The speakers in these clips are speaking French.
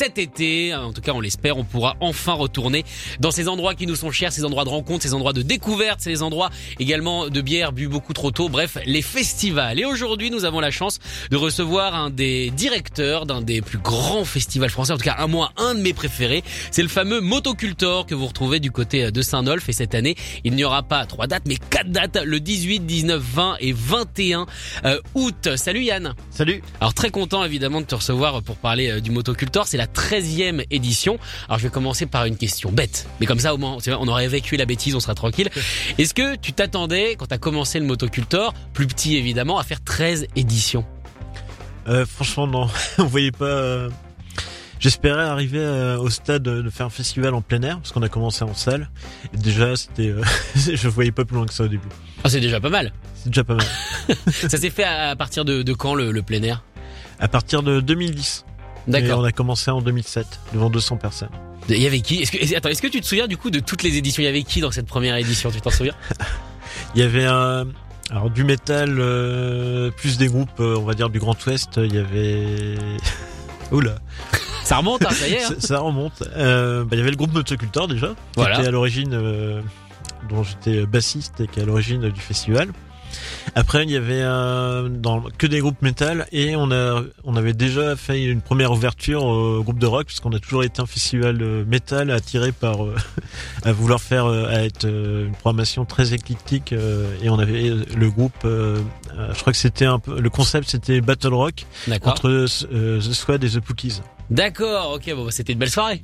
Cet été, en tout cas on l'espère, on pourra enfin retourner dans ces endroits qui nous sont chers, ces endroits de rencontre, ces endroits de découverte, ces endroits également de bière bu beaucoup trop tôt, bref, les festivals. Et aujourd'hui, nous avons la chance de recevoir un des directeurs d'un des plus grands festivals français, en tout cas un moi, un de mes préférés. C'est le fameux Motocultor que vous retrouvez du côté de Saint-Nolf. Et cette année, il n'y aura pas trois dates, mais quatre dates, le 18, 19, 20 et 21 euh, août. Salut Yann Salut Alors très content évidemment de te recevoir pour parler euh, du Motocultor. C'est la 13e édition. Alors je vais commencer par une question bête. Mais comme ça au moins on aurait évacué la bêtise, on sera tranquille. Est-ce que tu t'attendais quand tu as commencé le Motocultor, plus petit évidemment, à faire 13 éditions? Euh, Franchement non, on voyait pas... euh, J'espérais arriver euh, au stade de faire un festival en plein air, parce qu'on a commencé en salle. Et déjà, c'était, euh, je voyais pas plus loin que ça au début. Ah c'est déjà pas mal. C'est déjà pas mal. ça s'est fait à partir de, de quand le, le plein air? À partir de 2010. Et on a commencé en 2007, devant 200 personnes. Il y avait qui? Est-ce que attends, est-ce que tu te souviens du coup de toutes les éditions? Il y avait qui dans cette première édition Tu t'en souviens? Il y avait un... Alors du métal, euh, plus des groupes, euh, on va dire, du Grand Ouest. Il y avait... Oula, Ça remonte, hein, ça y est. hein. ça, ça remonte. Euh, bah, il y avait le groupe Motocultor déjà, qui Voilà. était à l'origine, euh, dont j'étais bassiste et qui est à l'origine du festival. Après, il y avait euh, dans, que des groupes métal et on a, on avait déjà fait une première ouverture au groupe de rock parce qu'on a toujours été un festival métal attiré par euh, à vouloir faire euh, à être une programmation très éclectique et on avait le groupe, je crois que c'était un peu le concept c'était battle rock entre The Squad et The Pookies. D'accord. Ok. Bon, bah, c'était une belle soirée.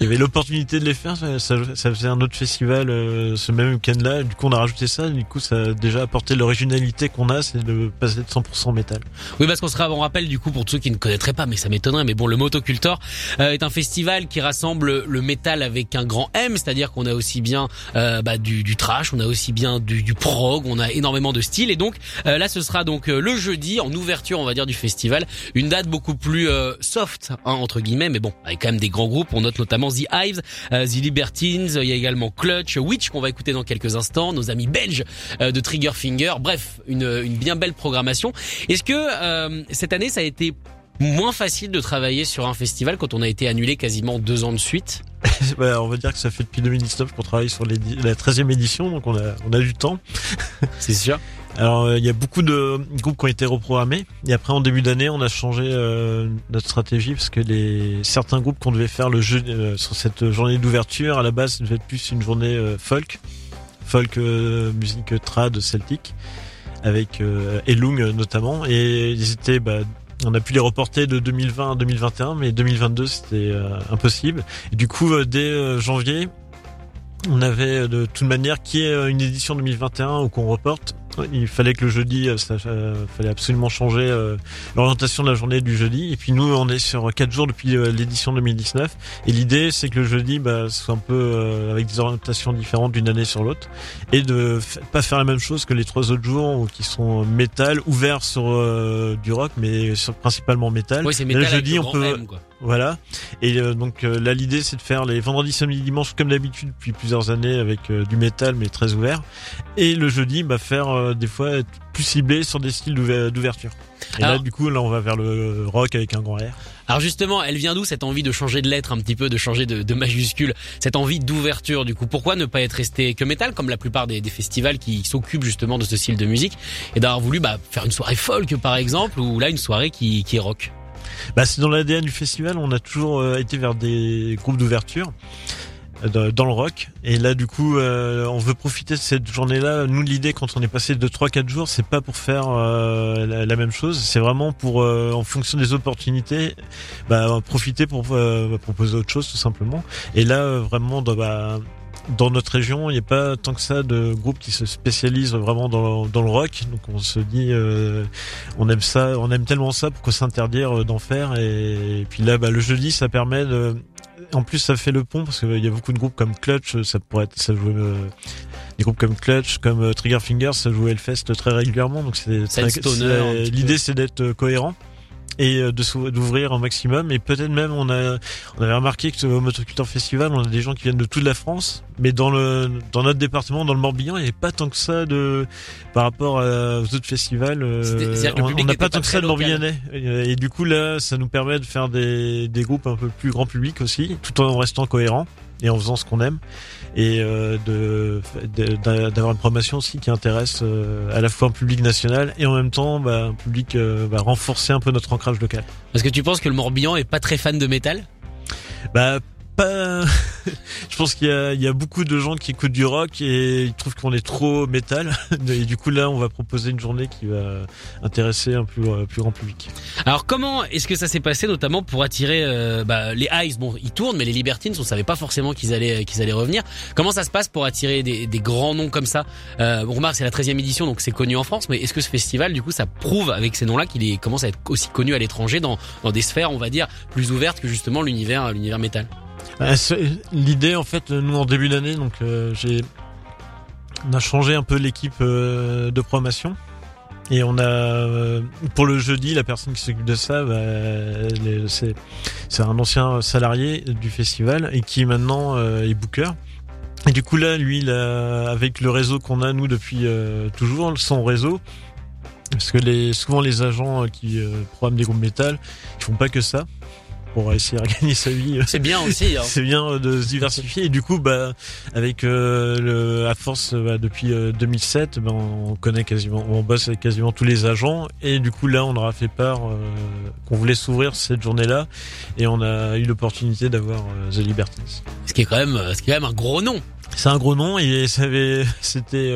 Il y avait l'opportunité de les faire, ça, ça, faisait un autre festival euh, ce même week-end-là, du coup on a rajouté ça, du coup ça a déjà apporté l'originalité qu'on a, c'est de passer de 100% métal. Oui, parce qu'on sera, on rappelle du coup pour ceux qui ne connaîtraient pas, mais ça m'étonnerait, mais bon, le Motocultor euh, est un festival qui rassemble le métal avec un grand M, c'est-à-dire qu'on a aussi bien euh, bah, du, du trash, on a aussi bien du, du prog, on a énormément de styles, et donc euh, là, ce sera donc euh, le jeudi en ouverture, on va dire, du festival, une date beaucoup plus euh, soft hein, entre guillemets, mais bon, avec quand même des grands groupes, on note notamment The Hives, euh, The Libertines, il y a également Clutch, Witch qu'on va écouter dans quelques instants, nos amis belges euh, de Trigger Finger, bref, une, une bien belle programmation. Est-ce que euh, cette année ça a été moins facile de travailler sur un festival quand on a été annulé quasiment deux ans de suite? Bah, on va dire que ça fait depuis 2019 qu'on travaille sur la 13e édition, donc on a, on a du temps. C'est sûr. Alors euh, il y a beaucoup de groupes qui ont été reprogrammés, et après en début d'année on a changé euh, notre stratégie parce que les certains groupes qu'on devait faire le jeu euh, sur cette journée d'ouverture, à la base ça devait être plus une journée euh, folk, folk euh, musique trad celtique, avec euh, Elung notamment, et ils étaient bah, on a pu les reporter de 2020 à 2021, mais 2022 c'était impossible. Et du coup, dès janvier, on avait de toute manière qui est une édition 2021 ou qu'on reporte. Il fallait que le jeudi, euh, ça euh, fallait absolument changer euh, l'orientation de la journée du jeudi. Et puis nous, on est sur quatre jours depuis euh, l'édition 2019. Et l'idée, c'est que le jeudi, bah, soit un peu euh, avec des orientations différentes d'une année sur l'autre, et de pas faire la même chose que les trois autres jours qui sont métal, ouverts sur euh, du rock, mais sur principalement métal. Oui, c'est métal le jeudi, on peut M, quoi. Voilà. Et euh, donc euh, là l'idée c'est de faire les vendredis, samedis, dimanches comme d'habitude depuis plusieurs années avec euh, du métal mais très ouvert. Et le jeudi bah faire euh, des fois être plus ciblé sur des styles d'ouver- d'ouverture. Et Alors- là du coup là on va vers le rock avec un grand R. Alors justement, elle vient d'où cette envie de changer de lettre un petit peu, de changer de, de majuscule, cette envie d'ouverture du coup Pourquoi ne pas être resté que métal comme la plupart des, des festivals qui s'occupent justement de ce style de musique? Et d'avoir voulu bah, faire une soirée folk par exemple ou là une soirée qui, qui est rock Bah c'est dans l'ADN du festival, on a toujours euh, été vers des groupes d'ouverture. euh, dans- le rock. Et là du coup euh, on veut profiter de cette journée là nous l'idée quand on est passé de 3 4 jours c'est pas pour faire euh, la, même chose. C'est vraiment pour euh, en fonction des opportunités bah, profiter pour euh, proposer autre chose tout simplement. Et là vraiment bah, dans notre région, il n'y a pas tant que ça de groupes qui se spécialisent vraiment dans, dans le rock. Donc on se dit, euh, on aime ça, on aime tellement ça pour qu'on s'interdire d'en faire. Et, puis là, bah, le jeudi, ça permet de. En plus, ça fait le pont parce qu'il y a beaucoup de groupes comme Clutch, ça pourrait être, ça joue. Euh, des groupes comme Clutch, comme Trigger Fingers, ça joue Hellfest très régulièrement. Donc c'est l'idée, c'est d'être cohérent et euh, de d'ouvrir un maximum. Et peut-être même on a on avait remarqué que au Motoculture Festival on a des gens qui viennent de toute la France mais dans le dans notre département dans le Morbihan il n'y avait pas tant que ça de par rapport aux autres festivals euh, on n'a pas tant que ça de Morbihanais. Et, et, du coup là ça nous permet de faire des des groupes un peu plus grand public aussi tout en restant cohérent et en faisant ce qu'on aime et euh, de d'avoir une promotion aussi qui intéresse euh, à la fois un public national et en même temps bah, un public euh, bah, renforcer un peu notre ancrage local. Est-ce que tu penses que le Morbihan est pas très fan de métal? Bah pas. je pense qu'il y, y a, beaucoup de gens qui écoutent du rock et ils trouvent qu'on est trop métal. Et du coup là, on va proposer une journée qui va intéresser un plus, euh, plus grand public. Alors comment est-ce que ça s'est passé, notamment pour attirer euh, bah, les Ice? Bon, ils tournent, mais les Libertines, on savait pas forcément qu'ils allaient qu'ils allaient revenir. Comment ça se passe pour attirer des, des grands noms comme ça? Euh, On remarque c'est la 13e édition, donc c'est connu en France. Mais est-ce que ce festival, du coup, ça prouve avec ces noms-là qu'il commence à être aussi connu à l'étranger dans, dans des sphères, on va dire, plus ouvertes que justement l'univers métal? L'idée, en fait, nous en début d'année, donc euh, j'ai, on a changé un peu l'équipe euh, de promotion. Et on a, euh, pour le jeudi, la personne qui s'occupe de ça, bah, c'est, c'est un ancien salarié du festival et qui maintenant est booker. Et du coup là, lui, avec le réseau qu'on a nous depuis toujours, son réseau, parce que les, souvent les agents qui programment des groupes métal, ils font pas que ça pour essayer de gagner sa vie. C'est bien aussi. Hein. c'est bien de se diversifier et du coup, bah, avec euh, le, à force bah, depuis 2007, euh, bah, on connaît quasiment, on bosse avec quasiment tous les agents et du coup là, on leur a fait part euh, qu'on voulait s'ouvrir cette journée-là et on a eu l'opportunité d'avoir The Libertines. Ce qui est quand même, ce qui est quand même un gros nom. C'est un gros nom et ça avait, c'était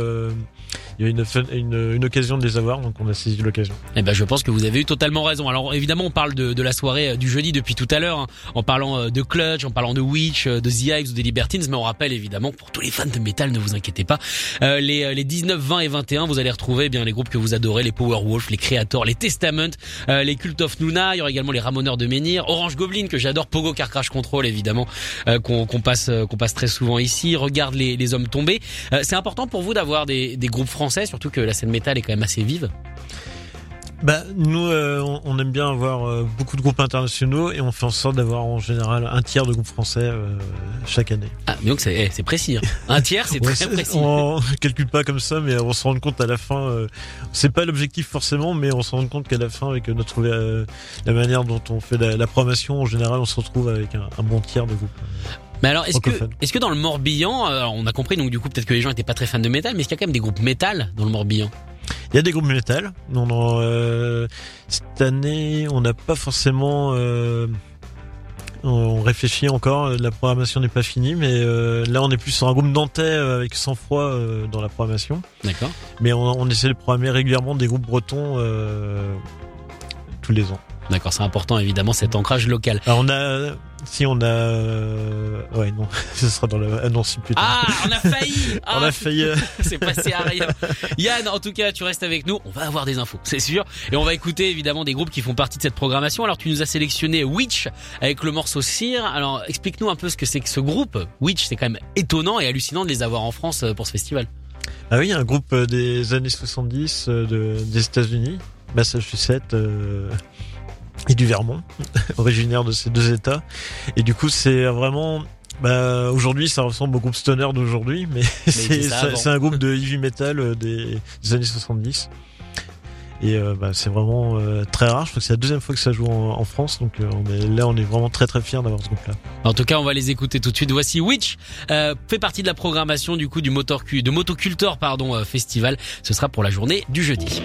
il y a une, une, occasion de les avoir, donc on a saisi l'occasion. Eh ben, je pense que vous avez eu totalement raison. Alors évidemment, on parle de, de la soirée euh, du jeudi depuis tout à l'heure, hein, en parlant euh, de Clutch, en parlant de Witch, euh, de The Hives ou des Libertines, mais on rappelle évidemment pour tous les fans de métal, ne vous inquiétez pas, les, les 19, 20 et 21, vous allez retrouver eh bien les groupes que vous adorez, les Powerwolf, les Creators, les Testament, les Cult of Nuna, il y aura également les Ramoneurs de Menhir, Orange Goblin que j'adore, Pogo Car Crash Control évidemment qu'on passe qu'on passe très souvent ici. Regarde les, les hommes tombés. C'est important pour vous d'avoir des, des groupes français, surtout que la scène métal est quand même assez vive. Bah nous euh, on aime bien avoir euh, beaucoup de groupes internationaux et on fait en sorte d'avoir en général un tiers de groupes français euh, chaque année. Ah donc c'est eh, c'est précis. Hein. Un tiers c'est très précis. On calcule pas comme ça mais on se rend compte à la fin c'est pas l'objectif forcément mais on se rend compte qu'à la fin avec notre la manière dont on fait la, la promotion en général on se retrouve avec un, un bon tiers de groupes. Mais alors, est-ce que, dans le Morbihan, alors on a compris, donc du coup peut-être que les gens étaient pas très fans de métal, mais est-ce qu'il y a quand même des groupes métal dans le Morbihan? Il y a des groupes métal. Non, non. Euh, cette année, on n'a pas forcément. Euh, on réfléchit encore. La programmation n'est pas finie, mais euh, là, on est plus sur un groupe nantais euh, avec sang froid euh, dans la programmation. D'accord. Mais on, on, essaie de programmer régulièrement des groupes bretons tous les ans. D'accord, c'est important évidemment cet ancrage local. Alors on a si on a euh, ouais non, ce sera dans le annonce plus tard. Ah, on a failli. on a ah, failli. Euh. c'est passé à rien. Yann, en tout cas, tu restes avec nous, on va avoir des infos, c'est sûr et on va écouter évidemment des groupes qui font partie de cette programmation. Alors tu nous as sélectionné Witch avec le morceau Cire. Alors explique-nous un peu ce que c'est que ce groupe. Witch, c'est quand même étonnant et hallucinant de les avoir en France euh, pour ce festival. Ah oui, un groupe des années 70 de, des États-Unis, Massachusetts et du Vermont, originaire de ces deux États. Et du coup, c'est vraiment bah, aujourd'hui, ça ressemble au groupe Stoner d'aujourd'hui, mais, c'est un groupe de heavy metal euh, des, années 70. Et euh, bah, c'est vraiment euh, très rare. Je crois que c'est la deuxième fois que ça joue en, France, donc on est, là, on est vraiment très très fiers d'avoir ce groupe-là. En tout cas, on va les écouter tout de suite. Voici Witch, fait partie de la programmation du coup du Motor de Motocultor pardon festival. Ce sera pour la journée du jeudi.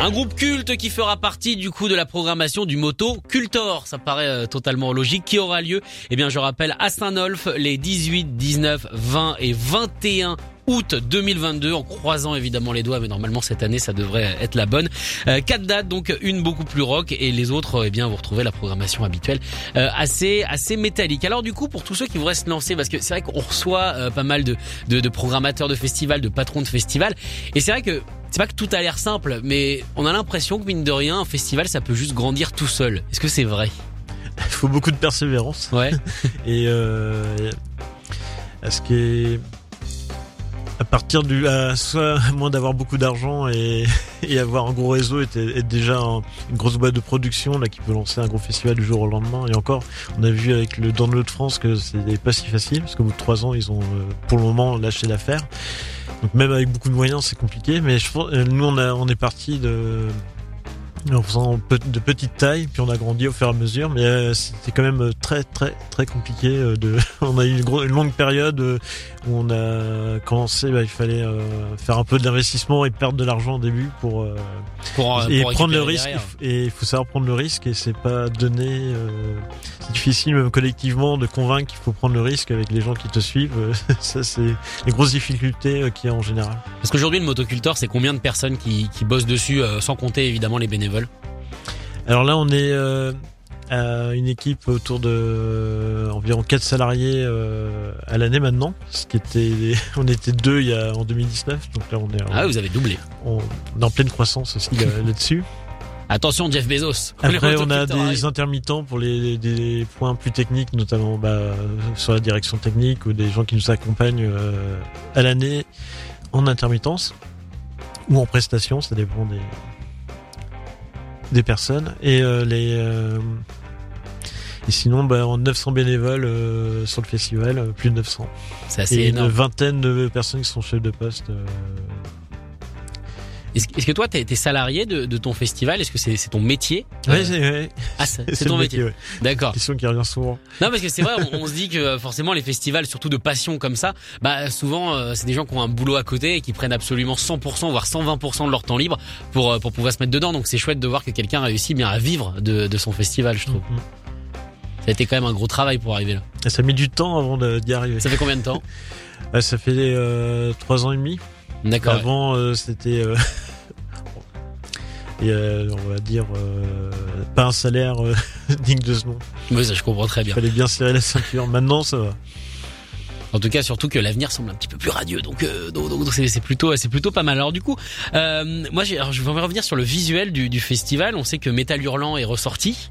Un groupe culte qui fera partie du coup de la programmation du Moto Cultor, ça paraît euh, totalement logique, qui aura lieu, eh bien je rappelle, à Saint-Nolf les 18, 19, 20 et 21 août 2022 en croisant évidemment les doigts. Mais normalement cette année ça devrait être la bonne. Euh, quatre dates donc une beaucoup plus rock et les autres eh bien vous retrouvez la programmation habituelle euh, assez assez métallique. Alors du coup pour tous ceux qui voudraient se lancer parce que c'est vrai qu'on reçoit euh, pas mal de, de, de programmateurs de festivals de patrons de festivals et c'est vrai que c'est pas que tout a l'air simple mais on a l'impression que mine de rien un festival ça peut juste grandir tout seul est-ce que c'est vrai Il faut beaucoup de persévérance. ouais Et euh, ce qui est à partir du à soit moins d'avoir beaucoup d'argent et, avoir un gros réseau et être déjà un- une grosse boîte de production là qui peut lancer un gros festival du jour au lendemain. Et encore on a vu avec le Download France que c'était pas si facile parce qu'au bout de trois ans ils ont euh, pour le moment lâché l'affaire. Donc même avec beaucoup de moyens c'est compliqué. Mais je pense, euh, nous on a on est parti de en faisant de petite taille, puis on a grandi au fur et à mesure, mais euh, c'était quand même euh, très très très compliqué. euh, de, on a eu une, longue période où on a commencé, bah, il fallait faire un peu d'investissement et perdre de l'argent au début pour pour, et pour prendre le risque. derrière. Et il faut savoir prendre le risque et c'est pas donné. c'est difficile même collectivement de convaincre qu'il faut prendre le risque avec les gens qui te suivent. Ça c'est les grosses difficultés qu'il y a en général. Parce qu'aujourd'hui, le motocultor, c'est combien de personnes qui, qui bossent dessus, sans compter évidemment les bénévoles? Alors là, on est euh, à une équipe autour de euh, environ 4 salariés euh, à l'année maintenant. Ce qui était, on était deux il y a en 2019, donc là on est, en, Ah, vous avez doublé. on, on est en pleine croissance aussi là- là-dessus. Attention, Jeff Bezos. Après, on a des intermittents pour les des points plus techniques, notamment bah, sur la direction technique ou des gens qui nous accompagnent à l'année en intermittence ou en prestation, ça dépend des des personnes. Et euh, les euh, et sinon, bah, en 900 bénévoles euh, sur le festival, euh, plus de 900. C'est assez Et une vingtaine de personnes qui sont chefs de poste. euh, Est-ce que toi, t'es t'es salarié de, de ton festival? Est-ce que c'est ton métier? Ouais, Euh, ouais, Ah, c'est ton métier. ouais. D'accord. Question qui revient souvent. Non, parce que c'est vrai, on, on se dit que euh, forcément les festivals, surtout de passion comme ça, bah souvent euh, c'est des gens qui ont un boulot à côté et qui prennent absolument 100% voire 120% de leur temps libre pour euh, pour pouvoir se mettre dedans. Donc c'est chouette de voir que quelqu'un réussit bien à vivre de, de son festival, je trouve. Mhm. Ça a été quand même un gros travail pour arriver là. Ça a mis du temps avant d'y arriver. Ça fait combien de temps? Ça fait trois ans et demi. D'accord. Avant, euh, c'était, euh, et, euh, on va dire, euh, pas un salaire euh, digne de ce nom. Oui, ça je comprends très Il bien. fallait bien serrer la ceinture. Maintenant, ça va. En tout cas, surtout que l'avenir semble un petit peu plus radieux, donc euh, donc c'est plutôt c'est plutôt pas mal. Alors du coup, euh, moi alors, je vais revenir sur le visuel du, du festival. On sait que Metal Hurlant est ressorti.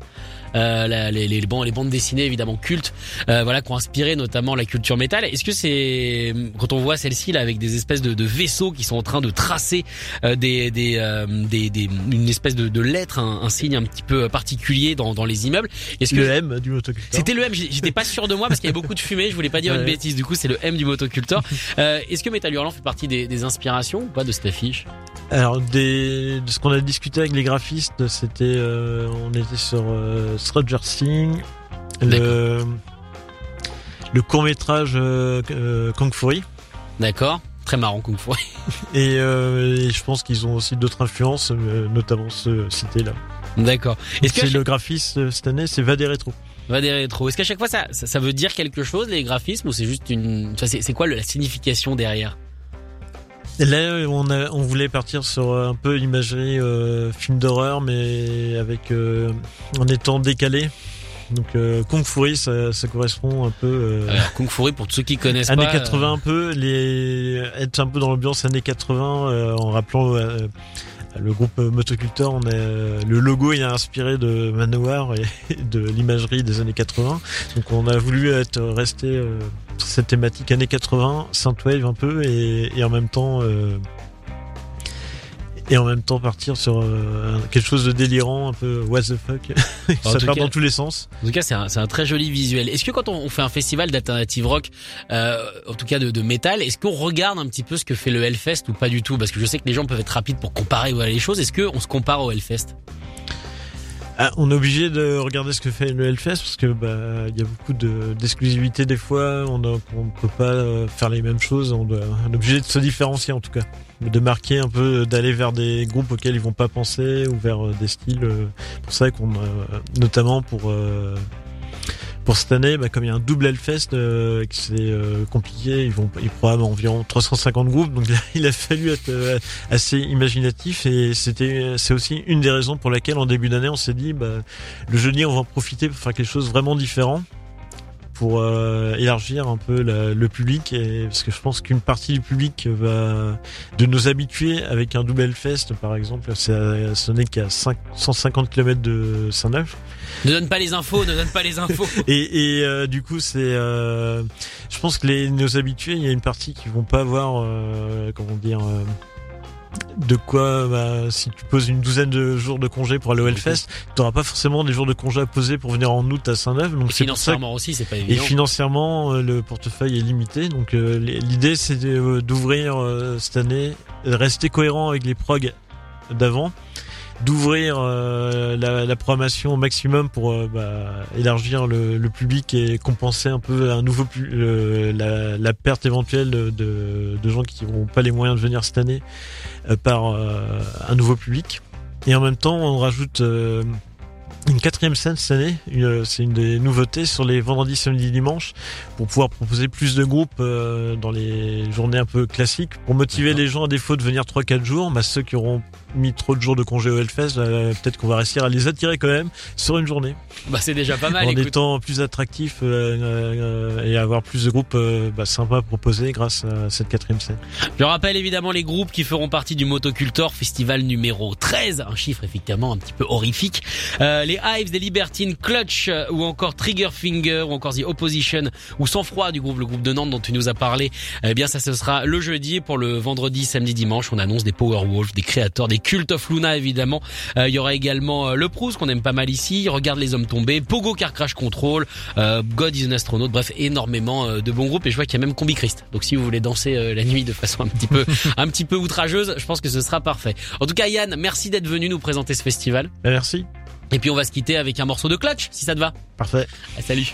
Euh, la- les, les, bandes, les bandes dessinées évidemment cultes, euh, voilà, qui ont inspiré notamment la culture métal. Est-ce que c'est quand on voit celle-ci là avec des espèces de, de vaisseaux qui sont en train de tracer euh, des, des, des, des- une espèce de, de lettre, un, un signe un petit peu particulier dans, dans les immeubles? Est-ce que Le M du motoculteur. c'était le M, j'étais pas sûr de moi parce qu'il y avait beaucoup de fumée, je voulais pas dire une bêtise, du coup c'est le M du motocultor. Euh, Est-ce que Metal Hurlant fait partie des, des inspirations ou pas de cette affiche? Alors, des, de ce qu'on a discuté avec les graphistes, c'était, euh, on était sur euh, Stranger Things, le, le court métrage euh, euh, Kung Fury. D'accord Très marrant Kung Fu. Et, euh, et je pense qu'ils ont aussi d'autres influences, notamment ceux cités là. D'accord. Est-ce que le graphiste cette année, c'est Vadé Rétro. Est-ce qu'à chaque fois ça, ça, ça veut dire quelque chose les graphismes ou c'est juste une enfin, c'est quoi la signification derrière? Là, on, a, on voulait partir sur un peu l'imagerie euh, film d'horreur, mais avec euh, en étant décalé. Donc euh, Kung Fury, ça, ça correspond un peu euh, Alors Kung Fu pour tous ceux qui connaissent années pas. 80 un peu, les être un peu dans l'ambiance années 80 euh, en rappelant euh, le groupe euh, Motoculteur. On euh, le logo, est inspiré de Manowar et de l'imagerie des années 80. Donc on a voulu être resté euh, cette thématique années 80, synthwave un peu et, et en même temps euh, et en même temps partir sur euh, quelque chose de délirant, un peu what the fuck. Ça part cas- dans tous les sens. En tout cas, c'est un, très joli visuel. Est-ce que quand on, on fait un festival d'alternative rock, euh, en tout cas de, de métal, est-ce qu'on regarde un petit peu ce que fait le Hellfest ou pas du tout? Parce que je sais que les gens peuvent être rapides pour comparer voilà, les choses. Est-ce qu'on se compare au Hellfest? Ah, on est obligé de regarder ce que fait le Hellfest parce que bah il y a beaucoup de d'exclusivité des fois. On ne peut pas euh, faire les mêmes choses. On, doit, on est obligé de se différencier en tout cas, de marquer un peu, d'aller vers des groupes auxquels ils vont pas penser ou vers euh, des styles. Euh, pour ça qu'on, notamment pour pour cette année, bah, comme il y a un double Hellfest, euh, c'est euh, compliqué, ils vont, ils programment environ 350 groupes, donc il a fallu être euh, assez imaginatif. Et c'était, c'est aussi une des raisons pour laquelle en début d'année on s'est dit, bah, le jeudi on va en profiter pour faire quelque chose vraiment différent pour euh, élargir un peu le public et parce que je pense qu'une partie du public va de nos habitués avec un double fest par exemple ce n'est qu'à 150 km de Saint-Neuf. Ne donne pas les infos ne donne pas les infos. Et, et euh, du coup c'est euh, je pense que les nos habitués il y a une partie qui vont pas avoir comment dire de quoi bah, si tu poses une douzaine de jours de congé pour aller au Hellfest, tu n'auras pas forcément des jours de congé à poser pour venir en août à Saint-Neuf. Donc financièrement aussi, c'est pas évident. Et financièrement, euh, le portefeuille est limité. Donc euh, l'idée, c'est euh, d'ouvrir cette année, rester cohérent avec les progs d'avant d'ouvrir euh, la, la, programmation au maximum pour euh, bah, élargir le, le, public et compenser un peu un nouveau la, la, perte éventuelle de, de, gens qui n'auront pas les moyens de venir cette année euh, par un nouveau public. Et en même temps, on rajoute une quatrième scène cette année, c'est une des nouveautés sur les vendredis, samedis, dimanches, pour pouvoir proposer plus de groupes euh, dans les journées un peu classiques, pour motiver les gens à défaut de venir 3-4 jours, bah, ceux qui auront mis trop de jours de congé au Hellfest, bah, peut-être qu'on va réussir à les attirer quand même sur une journée. Bah c'est déjà pas mal. En étant plus attractif euh, euh, et avoir plus de groupes bah, sympas proposés grâce à cette quatrième scène. Je rappelle évidemment les groupes qui feront partie du Motocultor Festival numéro 13, un chiffre effectivement un petit peu horrifique. les Hives, des Libertines, Clutch euh, ou encore Trigger Finger ou encore The Opposition ou Sans Froid du groupe, le groupe de Nantes dont tu nous as parlé. Eh bien, ça ce sera le jeudi pour le vendredi, samedi, dimanche. On annonce des Powerwolf, des créateurs, des Cult of Luna évidemment. Euh, il y aura également euh, le Proust qu'on aime pas mal ici. Regarde les hommes tombés, Pogo Car Crash Control, God is an Astronaut. Bref, énormément de bons groupes et je vois qu'il y a même Combi Christ. Donc si vous voulez danser la nuit de façon un petit peu, un petit peu outrageuse, je pense que ce sera parfait. En tout cas, Yann, merci d'être venu nous présenter ce festival. Merci. Et puis on va se quitter avec un morceau de clutch, si ça te va. Parfait. Ah, salut.